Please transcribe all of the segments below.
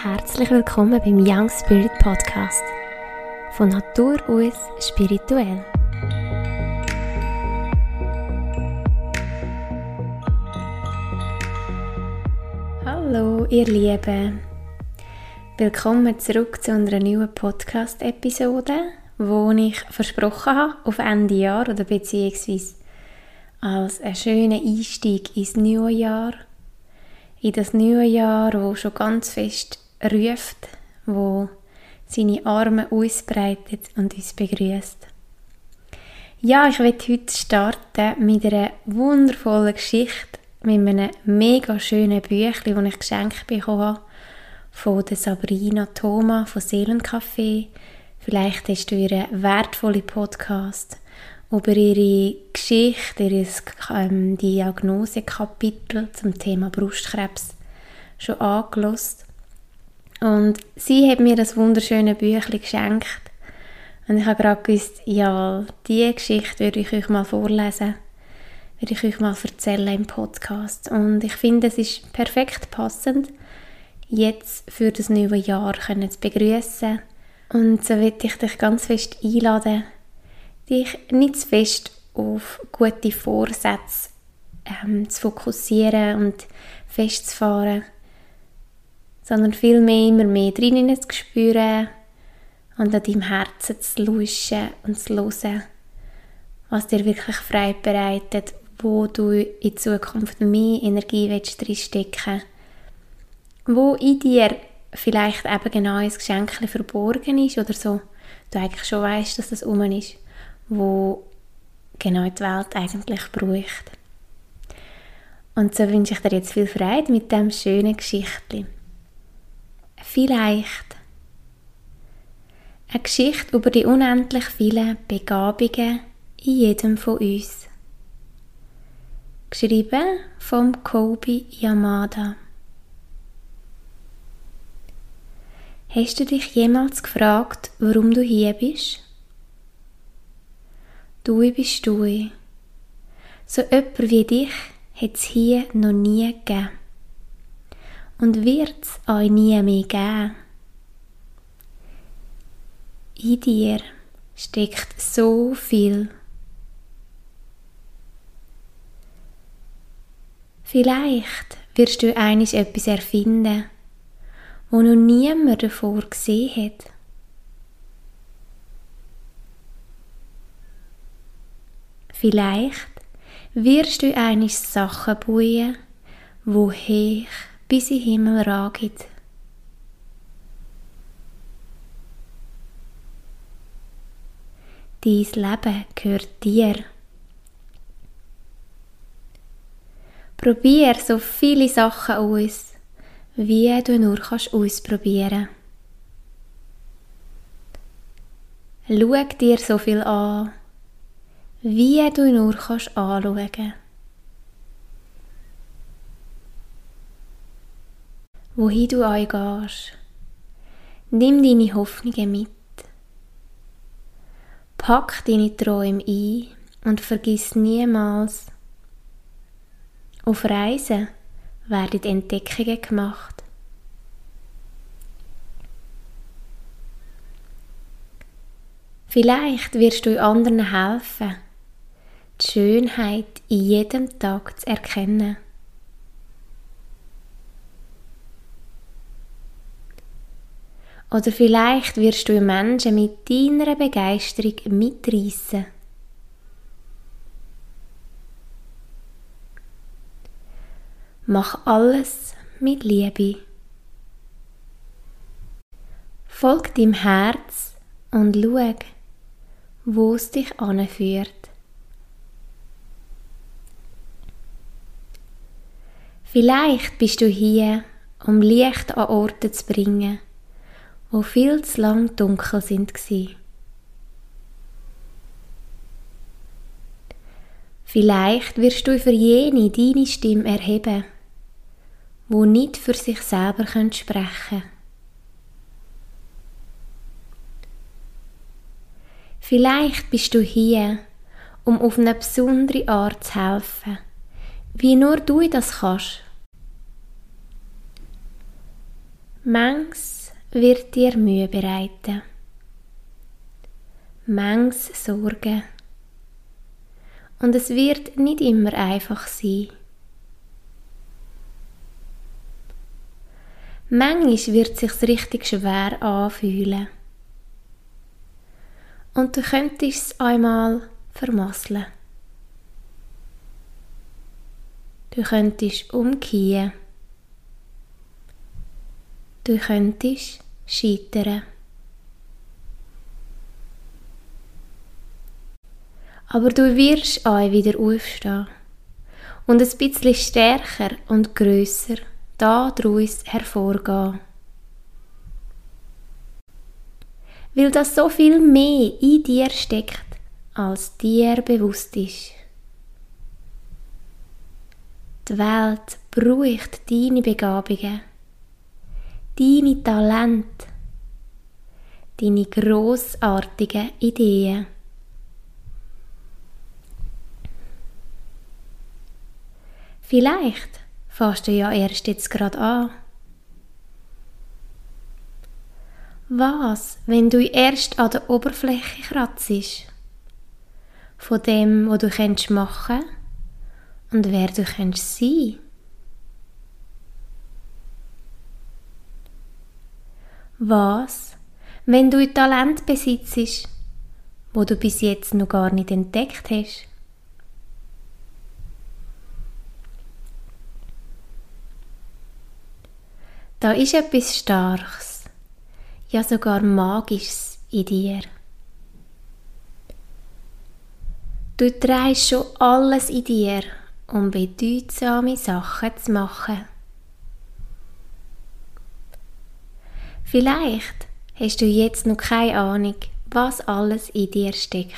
Herzlich willkommen beim Young Spirit Podcast. Von Natur aus spirituell. Hallo, ihr Lieben. Willkommen zurück zu unserer neuen Podcast-Episode, wo ich versprochen habe, auf Ende Jahr oder beziehungsweise als einen schönen Einstieg ins neue Jahr in das neue Jahr, wo schon ganz fest ruft, wo seine Arme ausbreitet und uns begrüßt. Ja, ich werde heute starten mit einer wundervollen Geschichte, mit einem mega schönen Büchlein, das ich geschenkt bekommen habe von der Sabrina Thoma von Seelencafé. Vielleicht hast du ihren wertvollen Podcast über ihre Geschichte, ihr ähm, Diagnosekapitel zum Thema Brustkrebs schon angelost. Und sie hat mir das wunderschöne Büchlein geschenkt. Und ich habe gerade gewusst, ja, diese Geschichte würde ich euch mal vorlesen, würde ich euch mal erzählen im Podcast. Und ich finde, es ist perfekt passend, jetzt für das neue Jahr zu begrüßen. Und so würde ich dich ganz fest einladen, dich nicht zu fest auf gute Vorsätze ähm, zu fokussieren und festzufahren, sondern vielmehr immer mehr drinnen zu spüren und an deinem Herzen zu lauschen und zu hören, was dir wirklich frei bereitet, wo du in Zukunft mehr Energie willst stecken wo in dir vielleicht eben genau ein Geschenk verborgen ist oder so, du eigentlich schon weißt, dass das um ist wo genau die Welt eigentlich braucht. Und so wünsche ich dir jetzt viel Freude mit dem schönen Geschichtli. Vielleicht eine Geschichte über die unendlich vielen Begabungen in jedem von uns. Geschrieben vom Kobi Yamada. Hast du dich jemals gefragt, warum du hier bist? Du bist du. So jemand wie dich hat es hier noch nie gegeben. Und wird es euch nie mehr geben. In dir steckt so viel. Vielleicht wirst du eines etwas erfinden, wo noch niemand davor gesehen hat. Vielleicht wirst du eines Sachen bauen, wo hoch bis in Himmel ragen. Dein Leben gehört dir. Probier so viele Sachen aus, wie du nur kannst ausprobieren. Schau dir so viel an, wie du nur kannst anschauen Wohin du gehst, nimm deine Hoffnungen mit. Pack deine Träume ein und vergiss niemals, auf Reisen werden Entdeckungen gemacht. Vielleicht wirst du anderen helfen, die Schönheit in jedem Tag zu erkennen. Oder vielleicht wirst du Menschen mit deiner Begeisterung mitreißen. Mach alles mit Liebe. Folg deinem Herz und schau, wo es dich anführt. Vielleicht bist du hier, um Licht an Orte zu bringen, wo viel zu lang dunkel sind Vielleicht wirst du für jene deine Stimme erheben, wo nicht für sich selber sprechen können. Vielleicht bist du hier, um auf eine besondere Art zu helfen wie nur du das kannst. Mangs wird dir Mühe bereiten. Mangs Sorgen. Und es wird nicht immer einfach sein. Manchmal wird es sich richtig schwer anfühlen. Und du könntest es einmal vermasseln. Du könntest umkehren. Du könntest scheitern. Aber du wirst auch wieder aufstehen und ein bisschen stärker und grösser daraus hervorgehen. Weil das so viel mehr in dir steckt, als dir bewusst ist. Die Welt braucht deine Begabungen deine Talente, deine großartigen Ideen. Vielleicht fährst du ja erst jetzt gerade an. Was, wenn du erst an der Oberfläche kratzt? Von dem, was du machen kannst und wer du sein kannst Was, wenn du ein Talent besitzt, wo du bis jetzt noch gar nicht entdeckt hast? Da ist etwas Starkes, ja sogar Magisches in dir. Du trägst schon alles in dir, um bedeutsame Sachen zu machen. Vielleicht hast du jetzt noch keine Ahnung, was alles in dir steckt.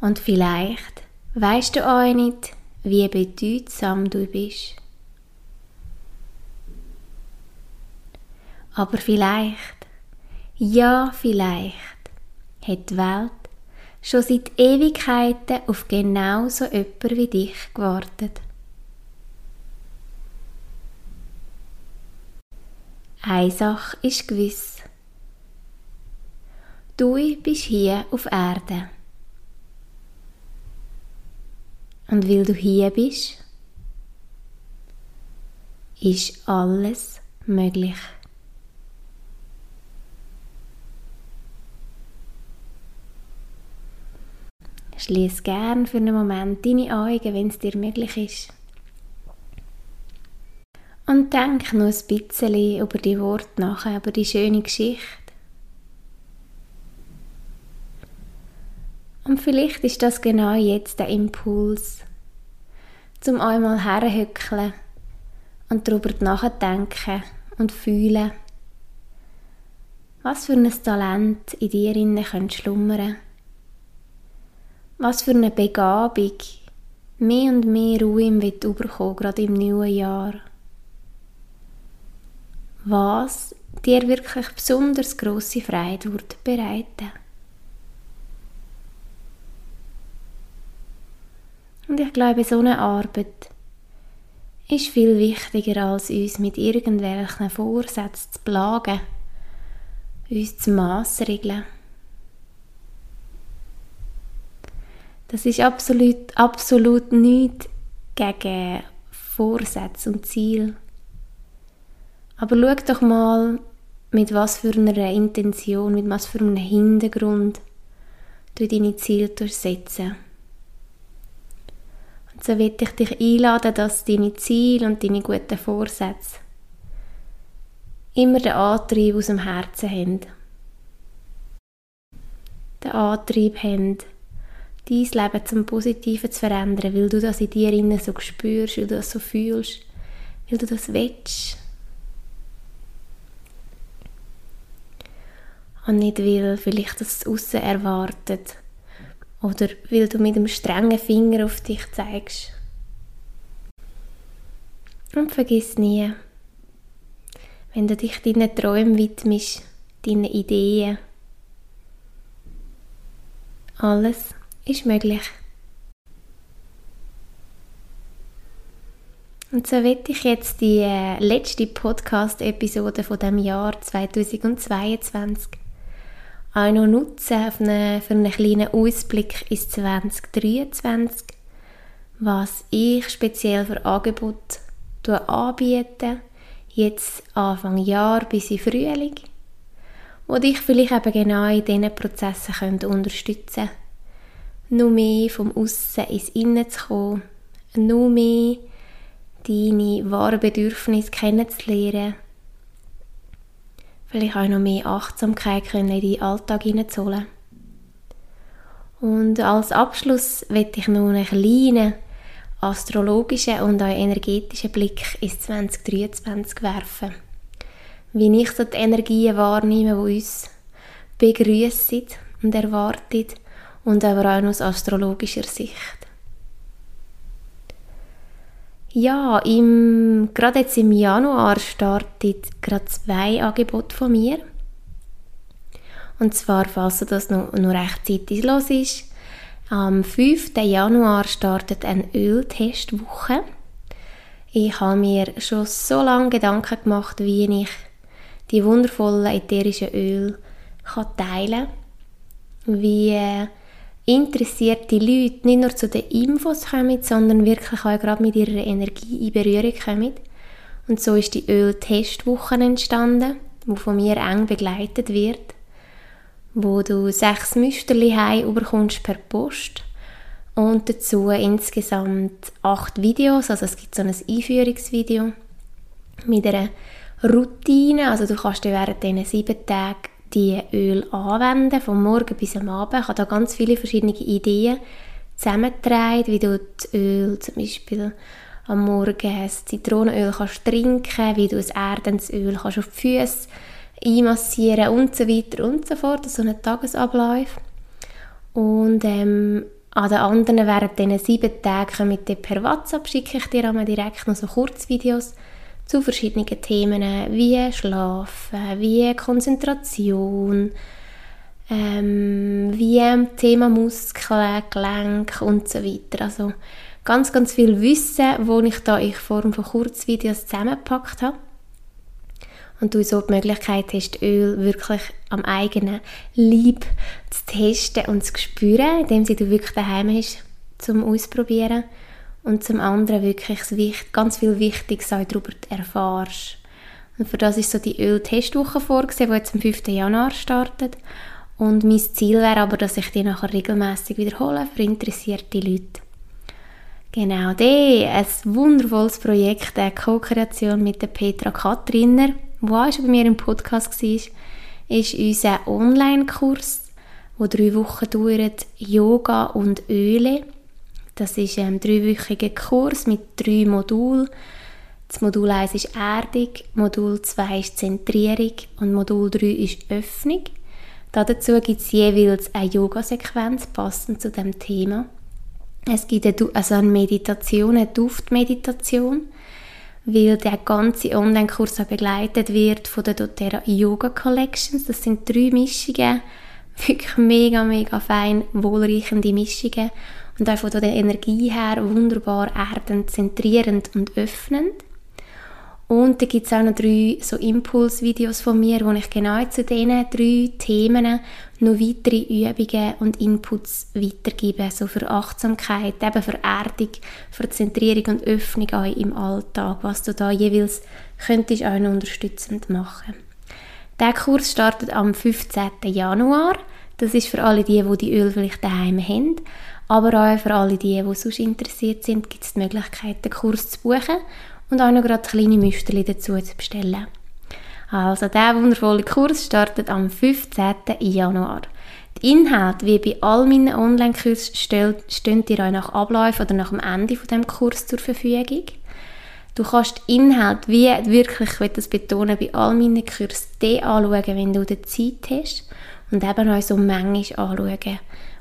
Und vielleicht weißt du auch nicht, wie bedeutsam du bist. Aber vielleicht, ja vielleicht, hat die Welt schon seit Ewigkeiten auf genau so jemand wie dich gewartet. Eine Sache ist gewiss. Du bist hier auf Erde. Und weil du hier bist, ist alles möglich. Schließ gern für einen Moment deine Augen, wenn es dir möglich ist. Und denk noch ein bisschen über die Worte nach, über die schöne Geschichte. Und vielleicht ist das genau jetzt der Impuls, zum einmal herhückeln und darüber nachdenken und fühlen, was für ein Talent in dir innen schlummern was für eine Begabung mehr und mehr Ruhe im bekommen, gerade im neuen Jahr. Was dir wirklich besonders große Freude wird bereiten. Und ich glaube, so eine Arbeit ist viel wichtiger, als uns mit irgendwelchen Vorsätzen zu plagen, uns zu maßregeln. Das ist absolut, absolut nichts gegen Vorsätze und Ziel. Aber schau doch mal, mit was für einer Intention, mit was für einem Hintergrund du deine Ziele durchsetzen. Und so will ich dich einladen, dass deine Ziele und deine guten Vorsätze immer den Antrieb aus dem Herzen haben. Den Antrieb haben, dein Leben zum Positiven zu verändern, weil du das in dir innen so spürst, weil du das so fühlst, weil du das willst. Und nicht, weil vielleicht das Aussen erwartet oder weil du mit einem strengen Finger auf dich zeigst. Und vergiss nie, wenn du dich deinen Träumen widmest, deinen Ideen, alles ist möglich. Und so werde ich jetzt die äh, letzte Podcast-Episode von dem Jahr 2022 auch noch nutzen für einen, für einen kleinen Ausblick ins 2023, was ich speziell für Angebote anbiete, jetzt Anfang Jahr bis in Frühling, wo dich vielleicht eben genau in diesen Prozessen unterstützen könnte nur mehr vom Aussen ins Innen zu kommen, nur mehr deine wahren Bedürfnisse kennenzulernen, vielleicht auch noch mehr Achtsamkeit in deinen Alltag hineinzuholen. Und als Abschluss möchte ich noch einen kleinen astrologischen und auch energetischen Blick ins 2023 werfen. Wie ich so die Energien wahrnehme, die uns begrüßen und erwarten und aber auch aus astrologischer Sicht. Ja, im, gerade jetzt im Januar startet gerade zwei Angebote von mir. Und zwar, falls das noch, noch rechtzeitig los ist, am 5. Januar startet eine Öltestwoche. Ich habe mir schon so lange Gedanken gemacht, wie ich die wundervollen ätherischen Öle teilen kann. Wie interessierte Leute nicht nur zu den Infos kommen, sondern wirklich auch gerade mit ihrer Energie in Berührung kommen. Und so ist die Öltestwoche entstanden, die von mir eng begleitet wird, wo du sechs Müsterli bekommst per Post und dazu insgesamt acht Videos, also es gibt so ein Einführungsvideo mit einer Routine, also du kannst dir während diesen sieben Tagen die Öl anwenden, vom Morgen bis am Abend. Ich habe da ganz viele verschiedene Ideen zusammengetragen, wie du das Öl zum Beispiel am Morgen das Zitronenöl kannst trinken, wie du ein erdendes Öl kannst auf die Füße einmassieren und so weiter und so fort. So ein Tagesablauf. Und ähm, an den anderen während diesen sieben Tagen mit dir per WhatsApp schicke ich dir einmal direkt noch so Kurzvideos zu verschiedenen Themen wie Schlafen, wie Konzentration, ähm, wie Thema Muskeln, Gelenk und so weiter. Also ganz, ganz viel Wissen, wo ich da in Form von Kurzvideos zusammengepackt habe. Und du so die Möglichkeit hast, Öl wirklich am eigenen Leib zu testen und zu spüren, indem sie du wirklich daheim hast zum Ausprobieren und zum anderen wirklich ganz viel Wichtiges auch darüber erfährst. Und für das ist so die Öl-Testwoche vorgesehen, die jetzt am 5. Januar startet. Und mein Ziel wäre aber, dass ich die nachher regelmäßig wiederhole für interessierte Leute. Genau, das ein wundervolles Projekt, eine Co-Kreation mit der Petra Katriner, die auch schon bei mir im Podcast war, ist unser Online-Kurs, der drei Wochen dauert, Yoga und Öle. Das ist ein dreiwöchiger Kurs mit drei Modulen. Das Modul 1 ist Erdung, Modul 2 ist Zentrierung und Modul 3 ist Öffnung. Dazu gibt es jeweils eine Yoga-Sequenz passend zu dem Thema. Es gibt eine, also eine Meditation, eine Duftmeditation, weil der ganze Online-Kurs begleitet wird von der doTERRA Yoga Collections. Das sind drei Mischungen, wirklich mega, mega fein, wohlriechende Mischungen und auch von der Energie her wunderbar erdend, zentrierend und öffnend. Und da gibt es auch noch drei so Impulsvideos von mir, wo ich genau zu diesen drei Themen noch weitere Übungen und Inputs weitergebe, so für Achtsamkeit, eben für Erdung, für Zentrierung und Öffnung auch im Alltag, was du da jeweils könntest auch noch unterstützend machen. Der Kurs startet am 15. Januar. Das ist für alle die, die die Öl vielleicht daheim haben. Aber auch für alle die, die sonst interessiert sind, gibt es die Möglichkeit, den Kurs zu buchen und auch noch gerade kleine Müsterchen dazu zu bestellen. Also, der wundervolle Kurs startet am 15. Januar. Die Inhalte, wie bei all meinen Online-Kursen, stehen dir auch nach Ablauf oder nach dem Ende von dem Kurs zur Verfügung. Du kannst die Inhalte, wie wirklich, ich will das betonen, bei all meinen Kursen anschauen, wenn du die Zeit hast und eben auch so manchmal anschauen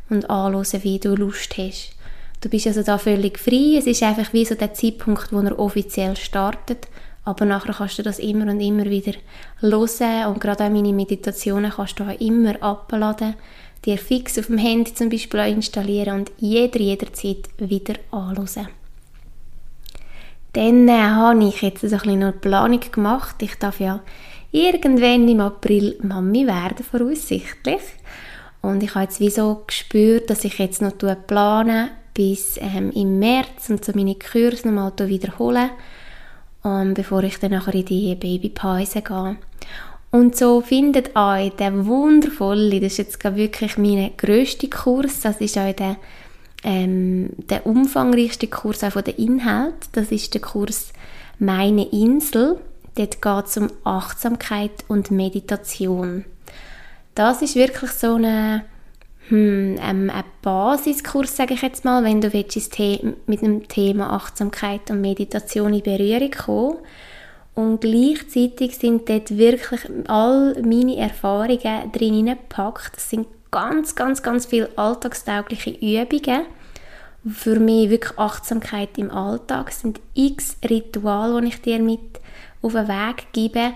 und anschauen, wie du Lust hast. Du bist also da völlig frei. Es ist einfach wie so der Zeitpunkt, wo er offiziell startet. Aber nachher kannst du das immer und immer wieder hören. Und gerade auch meine Meditationen kannst du auch immer abladen, dir fix auf dem Handy zum Beispiel auch installieren und jeder, jederzeit wieder anschauen. Dann äh, habe ich jetzt so ein bisschen eine Planung gemacht. Ich darf ja irgendwann im April Mami werden, voraussichtlich. Und ich habe jetzt wie so gespürt, dass ich jetzt noch plane bis ähm, im März und so meine Kurse nochmal wiederholen, um, bevor ich dann nachher in die Babypause gehe. Und so findet euch der wundervolle, das ist jetzt wirklich mein grösster Kurs, das ist auch der, ähm, der umfangreichste Kurs auch von der Inhalt, das ist der Kurs «Meine Insel». Dort geht es um Achtsamkeit und Meditation. Das ist wirklich so eine, hm, ähm, ein Basiskurs, sage ich jetzt mal, wenn du willst, mit dem Thema Achtsamkeit und Meditation in Berührung kommen und gleichzeitig sind dort wirklich all meine Erfahrungen drin gepackt. Es sind ganz, ganz, ganz viele alltagstaugliche Übungen. Für mich wirklich Achtsamkeit im Alltag. Es sind x Rituale, die ich dir mit auf den Weg gebe.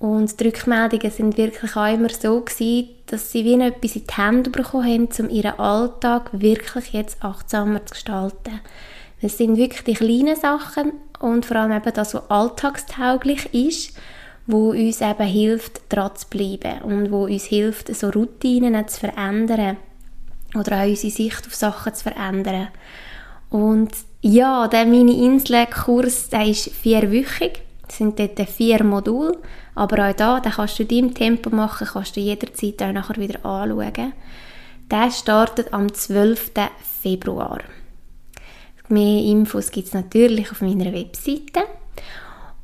Und die Rückmeldungen sind wirklich auch immer so gewesen, dass sie wie etwas in die Hände bekommen haben, um ihren Alltag wirklich jetzt achtsamer zu gestalten. Es sind wirklich die kleinen Sachen und vor allem eben das, was alltagstauglich ist, wo uns eben hilft, dran zu bleiben und wo uns hilft, so Routinen zu verändern oder auch unsere Sicht auf Sachen zu verändern. Und ja, der Mini-Insel-Kurs, der ist vierwöchig. Es sind dort vier Module, aber auch da, den kannst du in deinem Tempo machen, kannst du jederzeit auch nachher wieder anschauen. Der startet am 12. Februar. Mehr Infos gibt es natürlich auf meiner Webseite.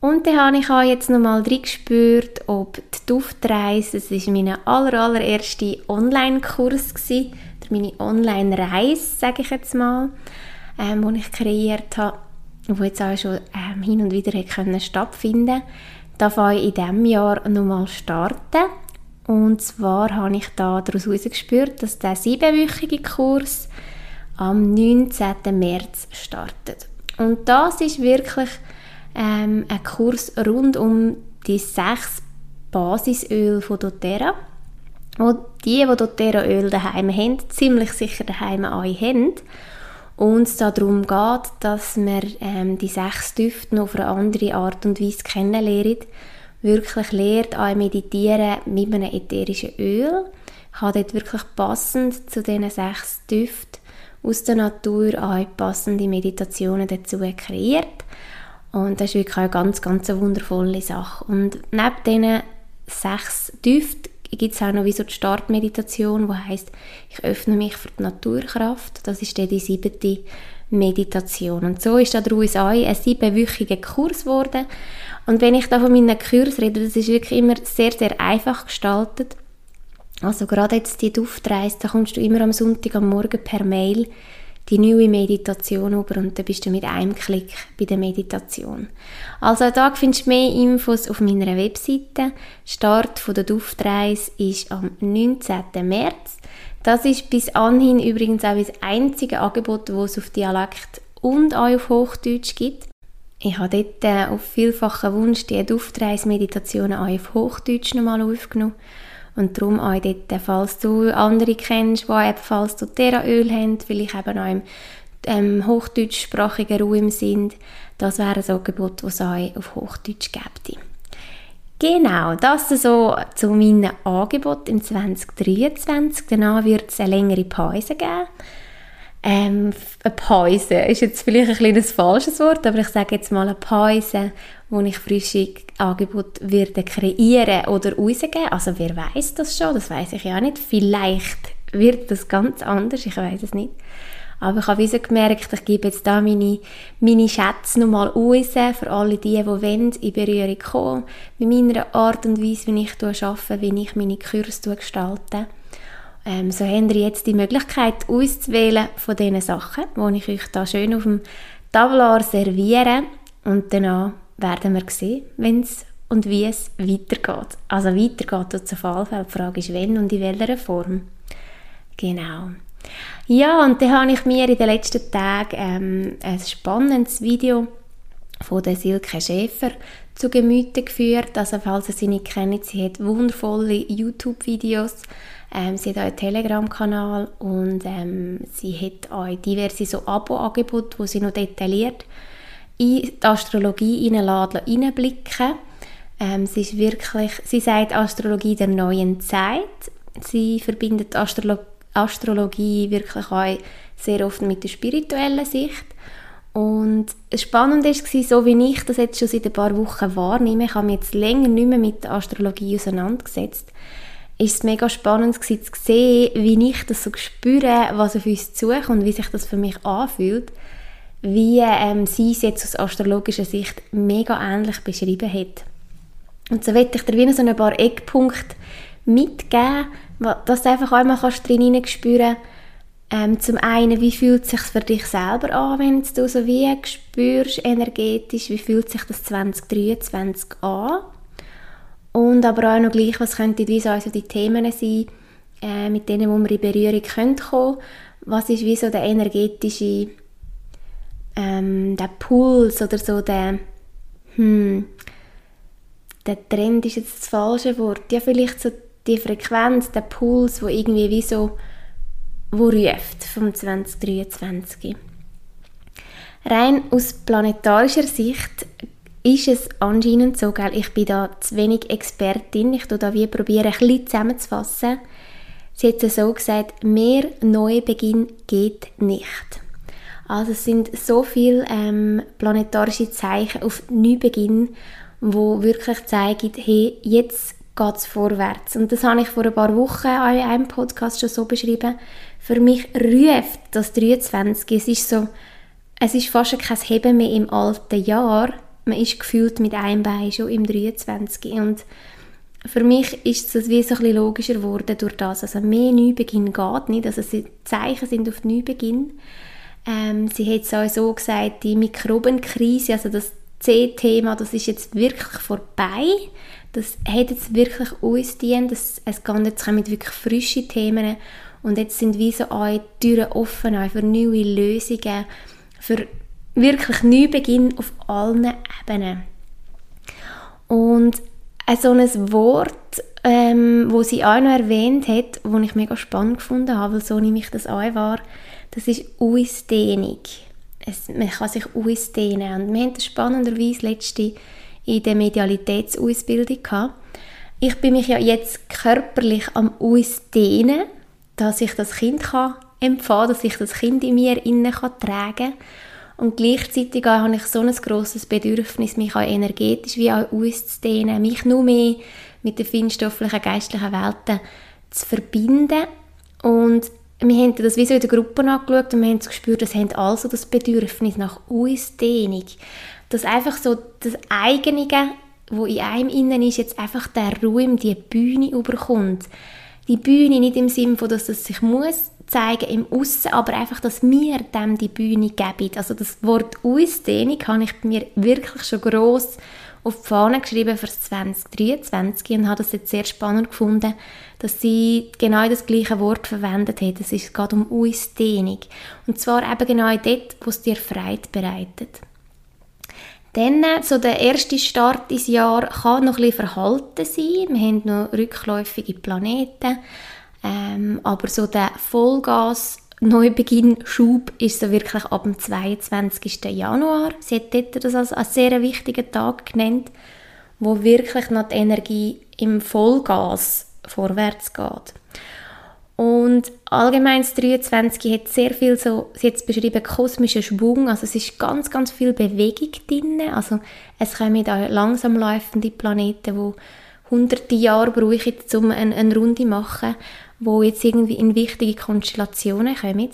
Und dann habe ich auch jetzt nochmal reingespürt, ob die Duftreise, das war mein aller, allererster Online-Kurs, meine Online-Reise, sage ich jetzt mal, ähm, den ich kreiert habe, wo jetzt auch schon ähm, hin und wieder können stattfinden darf ich in diesem Jahr nochmal starten. Und zwar habe ich da daraus herausgespürt, dass der siebenwöchige Kurs am 19. März startet. Und das ist wirklich ähm, ein Kurs rund um die sechs Basisöl von doTERRA, wo die, die doTERRA Öl daheim haben, ziemlich sicher daheim auch haben. Und es darum geht, dass man ähm, die sechs Düfte noch auf eine andere Art und Weise kennenlernt, wirklich lernt, auch meditieren mit einem ätherischen Öl. Ich habe dort wirklich passend zu diesen sechs Düften aus der Natur auch passende Meditationen dazu kreiert. Und das ist wirklich eine ganz, ganz wundervolle Sache. Und neben diesen sechs Düften gibt es auch noch wie so die Startmeditation, die heißt, ich öffne mich für die Naturkraft. Das ist dann die siebte Meditation. Und so ist daraus ein siebenwöchiger Kurs geworden. Und wenn ich da von meinen Kursen rede, das ist wirklich immer sehr, sehr einfach gestaltet. Also gerade jetzt die Duftreise, da kommst du immer am Sonntag am Morgen per Mail die neue Meditation über und dann bist du mit einem Klick bei der Meditation. Also da findest du mehr Infos auf meiner Webseite. Start von der Duftreise ist am 19. März. Das ist bis anhin übrigens auch das einzige Angebot, das es auf Dialekt und auch auf Hochdeutsch gibt. Ich habe dort äh, auf vielfachen Wunsch die Duftreise-Meditationen auch auf Hochdeutsch nochmal aufgenommen und darum auch dort, falls du andere kennst, die ebenfalls doTERRA-Öl haben, vielleicht eben auch im ähm, hochdeutschsprachigen Raum sind, das wäre ein Angebot, das es auch auf Hochdeutsch gibt. Genau, das so zu meinem Angebot im 2023. Danach wird es eine längere Pause geben. Ähm, eine Pause ist jetzt vielleicht ein kleines falsches Wort, aber ich sage jetzt mal eine Pause, wo ich frische Angebote werde kreieren oder rausgeben. Also wer weiß das schon? Das weiß ich ja nicht. Vielleicht wird das ganz anders, ich weiß es nicht. Aber ich habe wie so gemerkt, ich gebe jetzt da meine, meine Schätze nochmal raus, für alle die, die wollen, in Berührung kommen, mit meiner Art und Weise, wie ich arbeite, wie ich meine Kurse gestalte. Ähm, so habt ihr jetzt die Möglichkeit, auszuwählen von diesen Sachen, die ich euch da schön auf dem Tabular serviere und danach werden wir sehen, wenn es und wie es weitergeht. Also weitergeht tut zur Fallfall. Die Frage ist, wenn und in welcher Form. Genau. Ja, und dann habe ich mir in den letzten Tagen ähm, ein spannendes Video von der Silke Schäfer zu Gemüte geführt. Also falls ihr sie nicht kennt, sie hat wundervolle YouTube-Videos. Ähm, sie hat auch einen Telegram-Kanal und ähm, sie hat auch diverse so Abo-Angebote, wo sie noch detailliert in die Astrologie hineinblicken ähm, sie ist wirklich, sie sagt Astrologie der neuen Zeit. Sie verbindet Astrolo Astrologie wirklich auch sehr oft mit der spirituellen Sicht. Und spannend war, so wie ich das jetzt schon seit ein paar Wochen wahrnehme, ich habe mich jetzt länger nicht mehr mit der Astrologie auseinandergesetzt, ist es mega spannend zu sehen, wie ich das so spüre, was auf uns zukommt, wie sich das für mich anfühlt, wie ähm, sie es jetzt aus astrologischer Sicht mega ähnlich beschrieben hat. Und so werde ich dir wieder so ein paar Eckpunkte mitgeben, dass du einfach einmal kannst drin spüren ähm, zum einen, wie fühlt es sich für dich selber an, wenn du so wie spürst energetisch, wie fühlt sich das 2023 an? Und aber auch noch gleich, was könnten wie so also die Themen sein, äh, mit denen wo wir in Berührung können kommen Was ist wie so der energetische ähm, der Puls oder so der hm, der Trend ist jetzt das falsche Wort, ja vielleicht so die Frequenz, der Puls, wo irgendwie wie so wo ruft vom 2023. Rein aus planetarischer Sicht ist es anscheinend so, gell, ich bin da zu wenig Expertin, ich tue da wie probieren, ein bisschen zusammenzufassen. Sie hat so gesagt, mehr Neubeginn geht nicht. Also es sind so viele ähm, planetarische Zeichen auf Neubeginn wo wirklich zeigen, hey, jetzt geht es vorwärts. Und das habe ich vor ein paar Wochen in einem Podcast schon so beschrieben. Für mich ruft das 23. Es ist so, es ist fast kein Heben mehr im alten Jahr. Man ist gefühlt mit einem Bein schon im 23. Und für mich ist es wie so ein bisschen logischer geworden durch das. Also mehr Neubeginn geht nicht. Also Zeichen sind auf Neubeginn. Ähm, sie hat es auch so gesagt, die Mikrobenkrise, also das C-Thema, das ist jetzt wirklich vorbei. Das hat jetzt wirklich uns dient. Das, es geht jetzt mit wirklich frischen Themen und jetzt sind wie so auch Türen offen für neue Lösungen, für wirklich Neubeginn auf allen Ebenen. Und so ein Wort, ähm, wo sie auch noch erwähnt hat, wo ich mega spannend gefunden habe, weil so nehme ich das auch wahr, das ist Ausdehnung es, man kann sich ausdehnen. Und wir hatten das spannenderweise letzte in der Medialitätsausbildung gehabt. Ich bin mich ja jetzt körperlich am Ausdehnen, dass ich das Kind kann empfangen, dass ich das Kind in mir innen kann tragen und gleichzeitig habe ich so ein grosses Bedürfnis, mich auch energetisch wie auch auszudehnen, mich nur mehr mit den feinstofflichen, geistlichen Welten zu verbinden und wir haben das wie so in der Gruppe angeschaut und wir haben gespürt, dass haben also das Bedürfnis nach Ausdehnung. Dass einfach so das Eigene, wo in einem innen ist, jetzt einfach der Ruhe, die Bühne überkommt. Die Bühne nicht im Sinne von, dass es sich muss zeigen im Aussen, aber einfach, dass wir dem die Bühne geben. Also das Wort Ausdehnung habe ich mir wirklich schon gross auf die Fahne geschrieben für 2023 und habe das jetzt sehr spannend gefunden, dass sie genau das gleiche Wort verwendet hat. Es geht um Ausdehnung. Und zwar eben genau dort, wo es dir Freude bereitet. Dann, äh, so der erste Start ins Jahr kann noch ein verhalten sein. Wir haben noch rückläufige Planeten. Ähm, aber so der Vollgas Neubeginn Schub ist so wirklich ab dem 22. Januar. Sie hat dort das als, als sehr wichtigen Tag genannt, wo wirklich noch die Energie im Vollgas vorwärts geht. Und allgemein das 23 hat sehr viel so, sie hat es beschrieben, kosmischen Schwung, also es ist ganz, ganz viel Bewegung drin, also es kommen da langsam laufende Planeten, die hunderte Jahre brauchen, um eine, eine Runde zu machen wo jetzt irgendwie in wichtige Konstellationen kommen.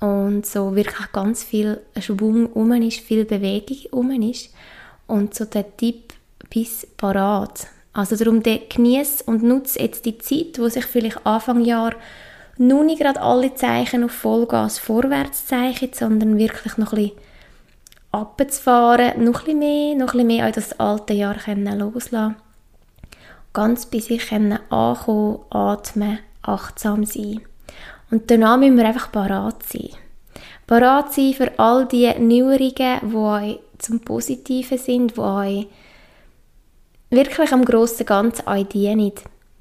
Und so wirklich ganz viel Schwung um ist, viel Bewegung um ist. Und so der Tipp bis parat. Also darum genieß und nutze jetzt die Zeit, wo sich vielleicht Anfang Jahr noch nicht gerade alle Zeichen auf Vollgas vorwärts zeichnen, sondern wirklich noch ein bisschen abzufahren, noch ein bisschen mehr, noch ein bisschen mehr auch das alte Jahr loslassen Ganz bei sich ankommen, atmen, achtsam sein. Und danach müssen wir einfach parat sein. Parat sein für all die Neuerungen, die euch zum Positiven sind, die euch wirklich am grossen Ganzen euch dienen.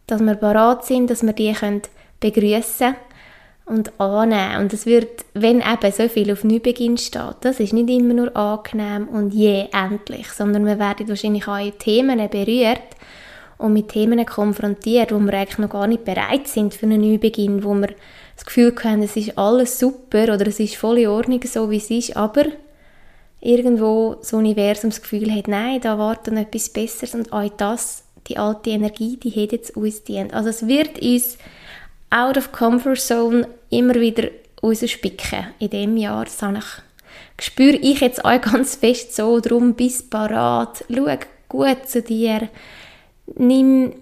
Dass wir parat sind, dass wir die begrüßen können und annehmen. Und es wird, wenn eben so viel auf Neubeginn steht, das ist nicht immer nur angenehm und je endlich, sondern wir werden wahrscheinlich auch Themen berührt und mit Themen konfrontiert, wo wir eigentlich noch gar nicht bereit sind für einen Neubeginn, wo wir das Gefühl haben, es ist alles super oder es ist voll in Ordnung, so wie es ist, aber irgendwo das Universum das Gefühl hat, nein, da wartet etwas Besseres und auch das, die alte Energie, die hat jetzt uns dient. Also es wird uns out of comfort zone immer wieder rausspicken in dem Jahr. Das habe ich, spüre ich jetzt auch ganz fest so. Darum bist parat. Schau gut zu dir. Nimm,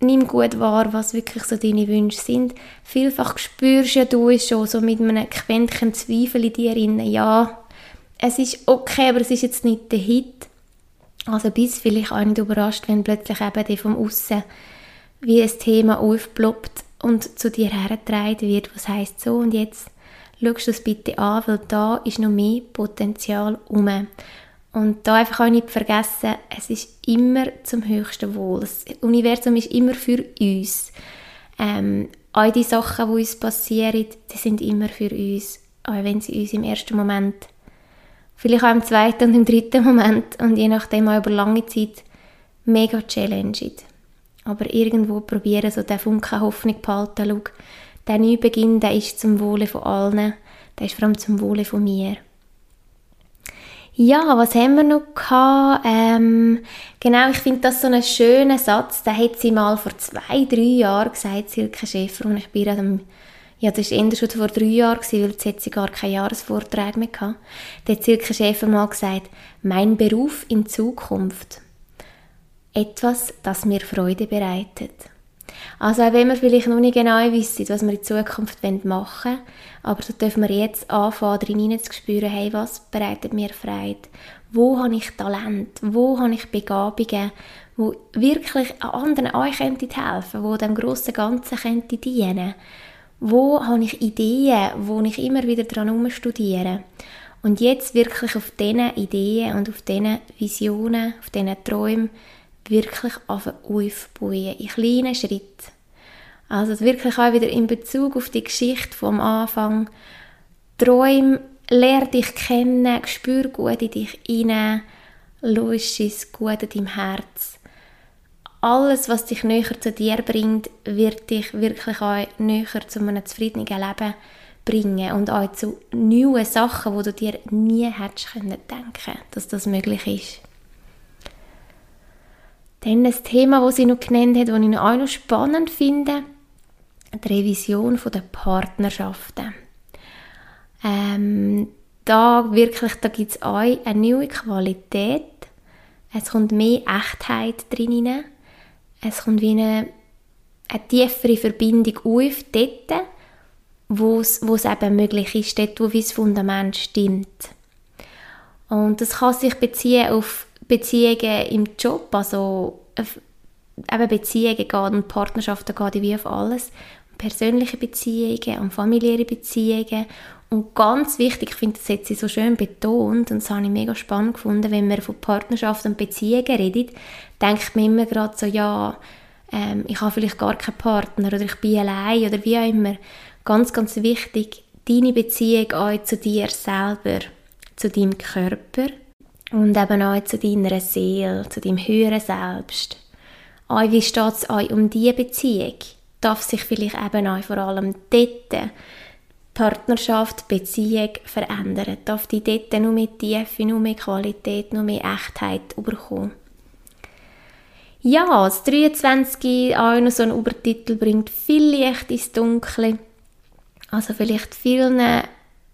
nimm gut wahr, was wirklich so deine Wünsche sind. Vielfach spürst ja du es schon so mit einem Quäntchen Zweifel in dir drin. Ja, es ist okay, aber es ist jetzt nicht der Hit. Also bist vielleicht auch nicht überrascht, wenn plötzlich eben die vom Aussen wie ein Thema aufploppt und zu dir hergetragen wird, was heißt so und jetzt schaust du es bitte an, weil da ist noch mehr Potenzial um. Und da einfach auch nicht vergessen, es ist immer zum höchsten Wohl. Das Universum ist immer für uns. Ähm, all die Sachen, die uns passieren, die sind immer für uns, auch wenn sie uns im ersten Moment, vielleicht auch im zweiten und im dritten Moment und je nachdem auch über lange Zeit mega challengen aber irgendwo probieren, so den Funken Hoffnung behalten, schau, der Neubeginn, der ist zum Wohle von allen, der ist vor allem zum Wohle von mir. Ja, was haben wir noch gehabt? Ähm, genau, ich finde das so einen schönen Satz, den hat sie mal vor zwei, drei Jahren gesagt, Silke Schäfer, und ich bin an dem ja, das war eher schon vor drei Jahren, weil jetzt hat sie gar keinen Jahresvortrag mehr gehabt. Da hat Silke Schäfer mal gesagt, mein Beruf in Zukunft etwas, das mir Freude bereitet. Also auch wenn wir vielleicht noch nicht genau wissen, was wir in Zukunft machen wollen, aber so dürfen wir jetzt anfangen, drin zu spüren, hey, was bereitet mir Freude? Wo habe ich Talent? Wo habe ich Begabungen, wo wirklich anderen euch helfen könnten, wo dem grossen Ganzen könnte dienen Wo habe ich Ideen, wo ich immer wieder dran studiere? Und jetzt wirklich auf diesen Ideen und auf diesen Visionen, auf diesen Träumen wirklich aufbauen, in kleinen Schritten. Also wirklich auch wieder in Bezug auf die Geschichte vom Anfang. Träum, lerne dich kennen, spür gut in dich hinein, lösch es gut in deinem Herz. Alles, was dich näher zu dir bringt, wird dich wirklich auch näher zu einem zufriedenen Leben bringen und auch zu neuen Sachen, wo du dir nie hättest denken können, dass das möglich ist. Dann ein Thema, das sie noch genannt hat, das ich auch noch spannend finde, die Revision der Partnerschaften. Ähm, da wirklich, da gibt es auch eine neue Qualität. Es kommt mehr Echtheit drin Es kommt wie eine, eine tiefere Verbindung auf, dort, wo es, eben möglich ist, dort, wo das Fundament stimmt. Und das kann sich beziehen auf Beziehungen im Job, also eben Beziehungen und Partnerschaften geht wie auf alles. Persönliche Beziehungen und familiäre Beziehungen. Und ganz wichtig, ich finde, das hat sie so schön betont und das habe ich mega spannend gefunden, wenn man von Partnerschaften und Beziehungen redet, denkt man immer gerade so, ja, ähm, ich habe vielleicht gar keinen Partner oder ich bin allein oder wie auch immer. Ganz, ganz wichtig, deine Beziehung auch zu dir selber, zu deinem Körper, und eben auch zu deiner Seele, zu deinem höheren Selbst. Auch wie steht es euch um diese Beziehung? Darf sich vielleicht eben auch vor allem dort Partnerschaft, Beziehung verändern? Darf die dort nur mehr Tiefe, nur mehr Qualität, nur mehr Echtheit bekommen? Ja, das 23 auch noch so ein Übertitel bringt viel Licht ins Dunkle. Also vielleicht vielen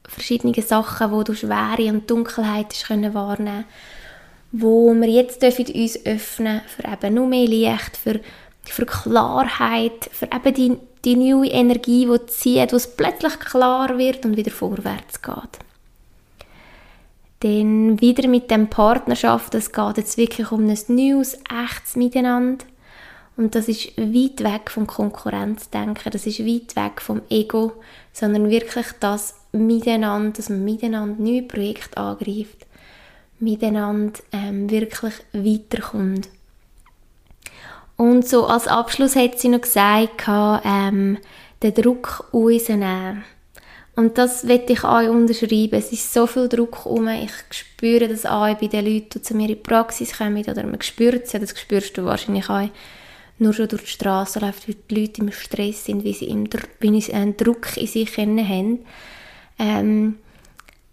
verschiedene Sachen, wo du Schwere und Dunkelheit können wahrnehmen wo wir jetzt dürfen uns öffnen für eben noch mehr Licht, für, für Klarheit, für eben die, die neue Energie, die zieht, wo es plötzlich klar wird und wieder vorwärts geht. Dann wieder mit dem Partnerschaft, es geht jetzt wirklich um ein neues, echtes Miteinander. Und das ist weit weg vom Konkurrenzdenken, das ist weit weg vom Ego, sondern wirklich das Miteinander, dass man miteinander neue Projekte angreift, miteinander ähm, wirklich weiterkommt. Und so als Abschluss hat sie noch gesagt, ähm, den Druck rausnehmen. Und das werde ich euch unterschreiben. Es ist so viel Druck um. Ich spüre das auch bei den Leuten, die zu mir in die Praxis kommen. Oder man spürt es ja, das spürst du wahrscheinlich auch. Nur schon durch die Straße läuft, wie die Leute im Stress sind, wie sie, wie sie einen Druck in sich haben. Ähm,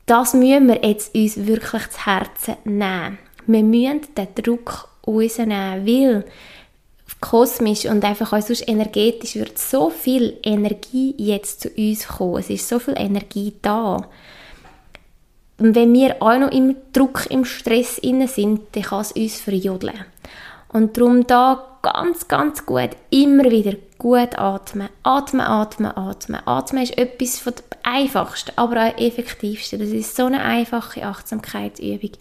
das müssen wir jetzt uns wirklich zu Herzen nehmen. Wir müssen den Druck rausnehmen, weil kosmisch und einfach auch sonst energetisch wird so viel Energie jetzt zu uns kommen. Es ist so viel Energie da. Und wenn wir auch noch im Druck, im Stress inne sind, dann kann es uns verjodeln. Und darum da ganz, ganz gut immer wieder gut atmen. Atmen, atmen, atmen. Atmen ist etwas von der einfachsten, aber auch effektivsten. Das ist so eine einfache Achtsamkeitsübung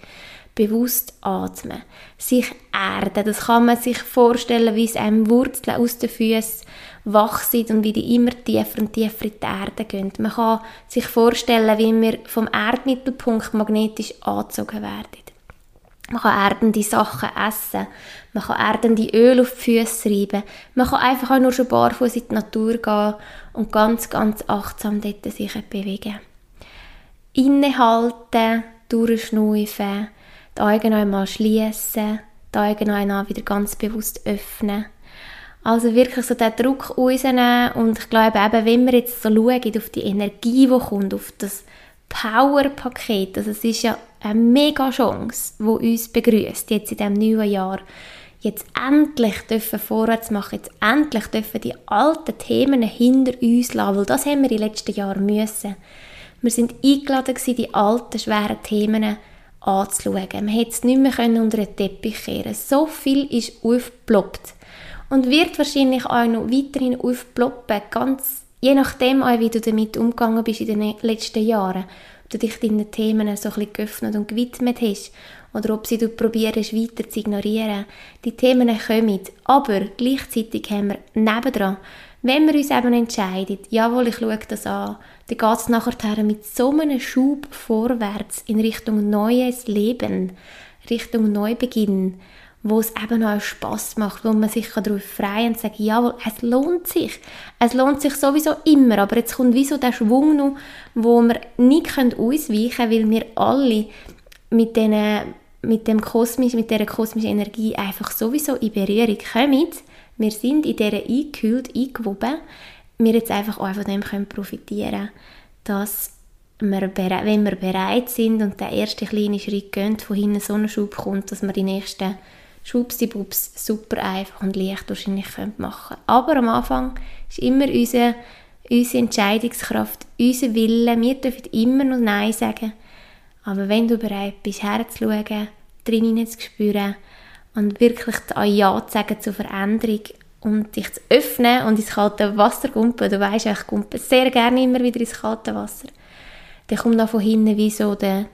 bewusst atmen, sich erden. Das kann man sich vorstellen, wie es einem Wurzeln aus den Füßen wach sind und wie die immer tiefer und tiefer in die Erde gehen. Man kann sich vorstellen, wie wir vom Erdmittelpunkt magnetisch angezogen werden. Man kann erdende Sachen essen. Man kann erdende Öl auf die Füße reiben. Man kann einfach auch nur schon barfuß in die Natur gehen und ganz, ganz achtsam dort sich bewegen. Innehalten, durchschnaufen, die Augen einmal schließen, die Augen einmal wieder ganz bewusst öffnen. Also wirklich so den Druck rausnehmen und ich glaube eben, wenn wir jetzt so schauen auf die Energie, die kommt, auf das Power-Paket, also es ist ja eine mega Chance, die uns begrüßt jetzt in diesem neuen Jahr, jetzt endlich dürfen vorwärts machen, jetzt endlich dürfen die alten Themen hinter uns lassen, weil das haben wir in den letzten Jahren müssen. Wir sind eingeladen die alten, schweren Themen anzuschauen. Man hätte es nicht mehr unter den Teppich kehren So viel ist aufgeploppt. Und wird wahrscheinlich auch noch weiterhin aufploppen, ganz je nachdem auch, wie du damit umgegangen bist in den letzten Jahren. Ob du dich deinen Themen so ein bisschen geöffnet und gewidmet hast oder ob sie du probierst weiter zu ignorieren. Die Themen kommen, aber gleichzeitig haben wir nebendran wenn wir uns eben entscheiden, jawohl, ich schaue das an, dann geht es nachher mit so einem Schub vorwärts in Richtung neues Leben, Richtung Neubeginn, wo es eben auch Spaß macht, wo man sich darauf freuen und sagen, jawohl, es lohnt sich. Es lohnt sich sowieso immer, aber jetzt kommt wie so der Schwung noch, wo wir nicht ausweichen können, weil wir alle mit, den, mit, dem kosmisch, mit dieser kosmischen Energie einfach sowieso in Berührung kommen wir sind in dieser eingehüllt, eingewoben, wir jetzt einfach auch von dem können profitieren dass wir, wenn wir bereit sind und der erste kleine Schritt gehen, von hinten so ein Schub kommt, dass wir die nächsten Schubsi-Bubs super einfach und leicht wahrscheinlich machen können. Aber am Anfang ist immer unsere, unsere Entscheidungskraft, unser Wille. Wir dürfen immer noch Nein sagen. Aber wenn du bereit bist, herzuschauen, drin zu spüren, und wirklich ein Ja zu sagen zur Veränderung und dich zu öffnen und ins kalte Wasser kumpen. Du weißt, ich kumpe sehr gerne immer wieder ins kalte Wasser. Dann kommt auch von hinten wie so der,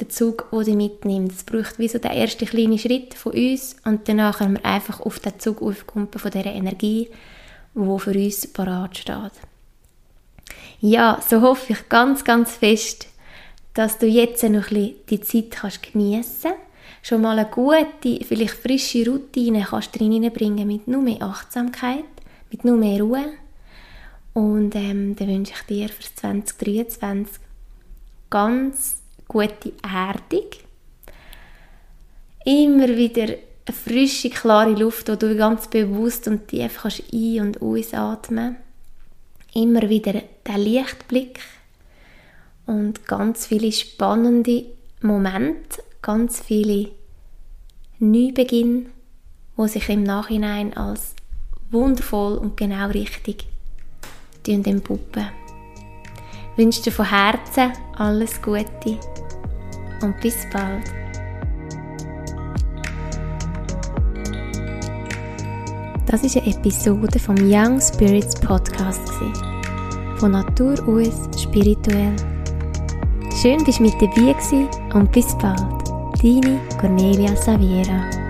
der Zug, den du mitnimmst. Es braucht wie so den ersten kleinen Schritt von uns und danach können wir einfach auf den Zug aufkumpen von dieser Energie, die für uns parat steht. Ja, so hoffe ich ganz, ganz fest, dass du jetzt noch ein bisschen die Zeit kannst geniessen kannst schon mal eine gute, vielleicht frische Routine kannst du reinbringen mit nur mehr Achtsamkeit, mit nur mehr Ruhe. Und ähm, dann wünsche ich dir für 2023 ganz gute Erdung. Immer wieder eine frische, klare Luft, wo du ganz bewusst und tief kannst ein- und ausatmen Immer wieder der Lichtblick und ganz viele spannende Momente, ganz viele Neubeginn, wo sich im Nachhinein als wundervoll und genau richtig entpuppen. Ich wünsche dir von Herzen alles Gute und bis bald. Das ist eine Episode vom Young Spirits Podcast. Von Natur aus spirituell. Schön, dass du mit dabei warst und bis bald. Deine Cornelia Saviera.